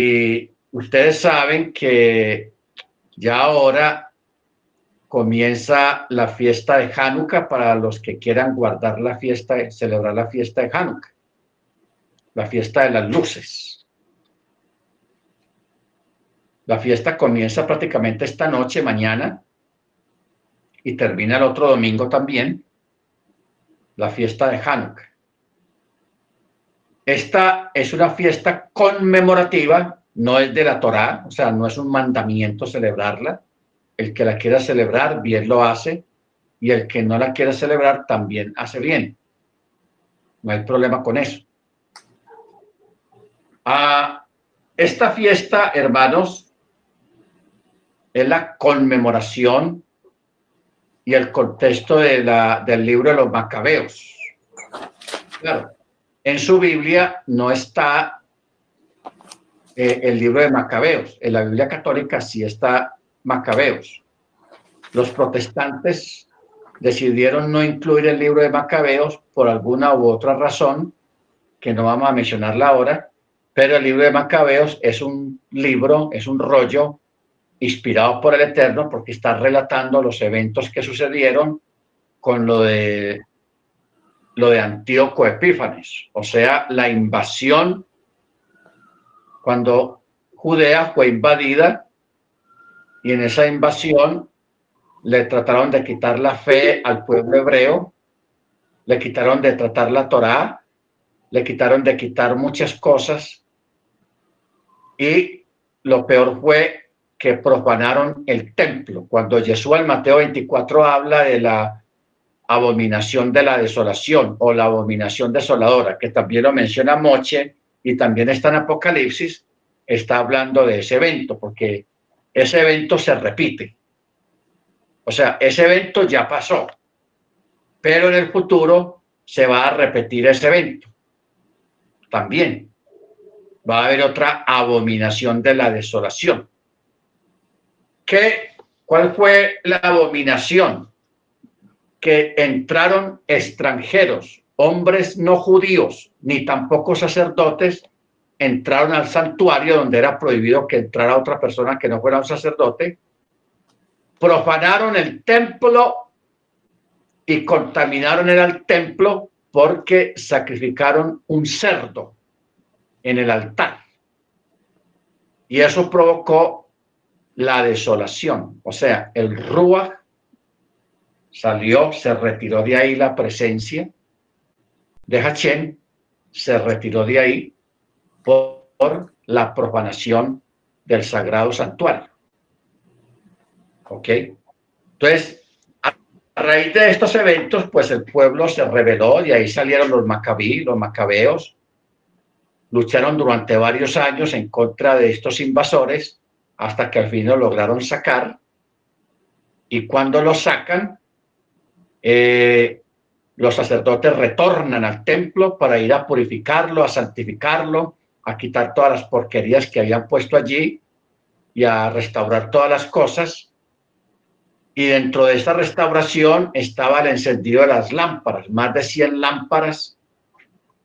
y ustedes saben que ya ahora comienza la fiesta de Hanukkah para los que quieran guardar la fiesta, celebrar la fiesta de Hanukkah, la fiesta de las luces. La fiesta comienza prácticamente esta noche, mañana, y termina el otro domingo también, la fiesta de Hanukkah. Esta es una fiesta conmemorativa, no es de la Torá, o sea, no es un mandamiento celebrarla. El que la quiera celebrar, bien lo hace, y el que no la quiera celebrar, también hace bien. No hay problema con eso. Ah, esta fiesta, hermanos, es la conmemoración y el contexto de la, del libro de los macabeos. Claro, en su Biblia no está eh, el libro de Macabeos. En la Biblia católica sí está Macabeos. Los protestantes decidieron no incluir el libro de Macabeos por alguna u otra razón, que no vamos a mencionarla ahora, pero el libro de Macabeos es un libro, es un rollo inspirado por el Eterno porque está relatando los eventos que sucedieron con lo de lo de Antíoco Epífanes, o sea, la invasión cuando Judea fue invadida y en esa invasión le trataron de quitar la fe al pueblo hebreo, le quitaron de tratar la Torá, le quitaron de quitar muchas cosas y lo peor fue que profanaron el templo. Cuando Jesús en Mateo 24 habla de la abominación de la desolación o la abominación desoladora, que también lo menciona Moche y también está en Apocalipsis, está hablando de ese evento, porque ese evento se repite. O sea, ese evento ya pasó, pero en el futuro se va a repetir ese evento. También va a haber otra abominación de la desolación. ¿Qué, ¿Cuál fue la abominación? Que entraron extranjeros, hombres no judíos, ni tampoco sacerdotes, entraron al santuario donde era prohibido que entrara otra persona que no fuera un sacerdote, profanaron el templo y contaminaron el templo porque sacrificaron un cerdo en el altar. Y eso provocó la desolación, o sea, el Ruach salió, se retiró de ahí la presencia de Hachem, se retiró de ahí por, la profanación del sagrado santuario. ¿Ok? Entonces, a, raíz de estos eventos, pues el pueblo se rebeló, y ahí salieron los macabí, los macabeos, lucharon durante varios años en contra de estos invasores hasta que al fin lo lograron sacar. Y cuando lo sacan, eh, los sacerdotes retornan al templo para ir a purificarlo, a santificarlo, a quitar todas las porquerías que habían puesto allí y a restaurar todas las cosas. Y dentro de esta restauración estaba el encendido de las lámparas, más de 100 lámparas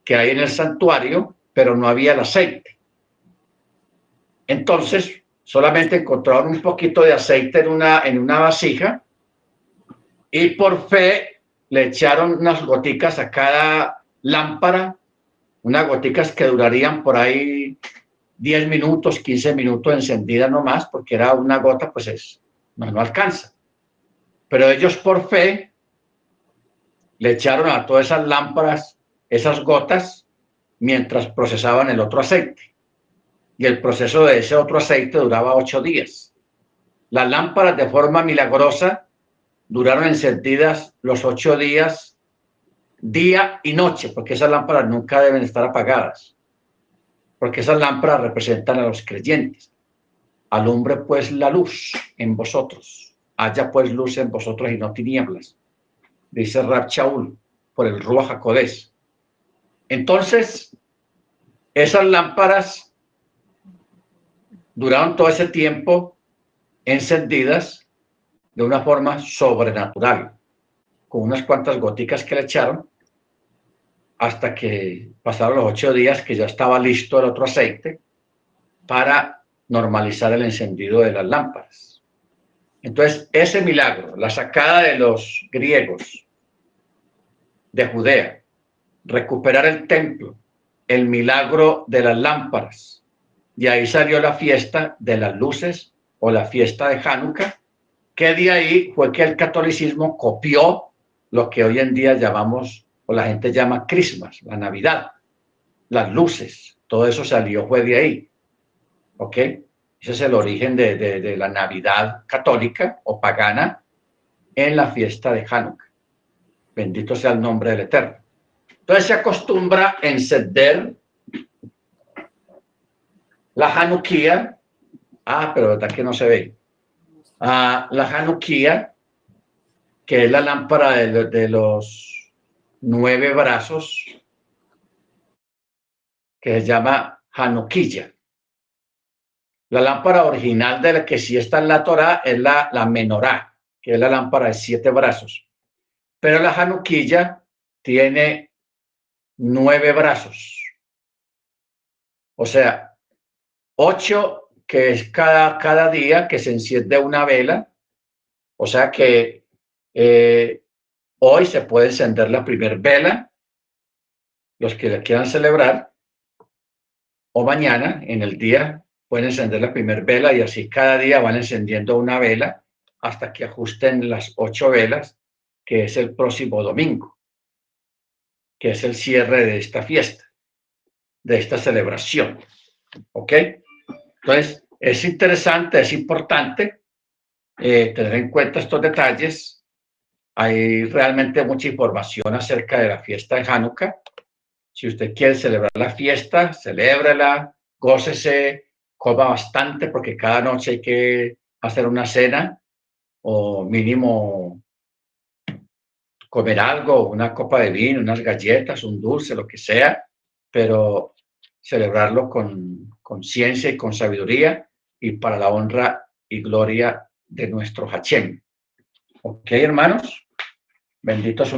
que hay en el santuario, pero no había el aceite. Entonces, solamente encontraron un poquito de aceite en una, en una vasija y por fe le echaron unas goticas a cada lámpara, unas goticas que durarían por ahí 10 minutos, 15 minutos encendida nomás, porque era una gota, pues es, no, no alcanza. Pero ellos por fe le echaron a todas esas lámparas esas gotas mientras procesaban el otro aceite. Y el proceso de ese otro aceite duraba ocho días. Las lámparas de forma milagrosa duraron encendidas los ocho días, día y noche, porque esas lámparas nunca deben estar apagadas, porque esas lámparas representan a los creyentes. Alumbre pues la luz en vosotros, haya pues luz en vosotros y no tinieblas, dice Rab Shaul por el Ruach Jacodés. Entonces, esas lámparas duraron todo ese tiempo encendidas de una forma sobrenatural, con unas cuantas goticas que le echaron, hasta que pasaron los ocho días que ya estaba listo el otro aceite, para normalizar el encendido de las lámparas. Entonces, ese milagro, la sacada de los griegos de Judea, recuperar el templo, el milagro de las lámparas, y ahí salió la fiesta de las luces o la fiesta de Hanukkah, que de ahí fue que el catolicismo copió lo que hoy en día llamamos, o la gente llama Christmas, la Navidad, las luces, todo eso salió, fue de ahí. ¿Ok? Ese es el origen de, de la Navidad católica o pagana en la fiesta de Hanukkah. Bendito sea el nombre del Eterno. Entonces se acostumbra encender la Hanukkah. Ah, pero verdad que no se ve. Ah, la Hanukkah, que es la lámpara de, los nueve brazos, que se llama Hanukkah. La lámpara original de la que sí está en la Torah es la, la menorá, que es la lámpara de siete brazos. Pero la Hanukkah tiene nueve brazos. O sea, ocho que es cada, cada día que se enciende una vela. O sea que eh, hoy se puede encender la primera vela, los que la quieran celebrar, o mañana en el día pueden encender la primera vela y así cada día van encendiendo una vela hasta que ajusten las ocho velas, que es el próximo domingo que es el cierre de esta fiesta, de esta celebración. ¿Ok? Entonces, es interesante, es importante eh, tener en cuenta estos detalles. Hay realmente mucha información acerca de la fiesta de Hanukkah. Si usted quiere celebrar la fiesta, celébrela, gócese, coma bastante, porque cada noche hay que hacer una cena o mínimo comer algo, una copa de vino, unas galletas, un dulce, lo que sea, pero celebrarlo con conciencia y con sabiduría y para la honra y gloria de nuestro Hachem. ¿Ok, hermanos? Bendito su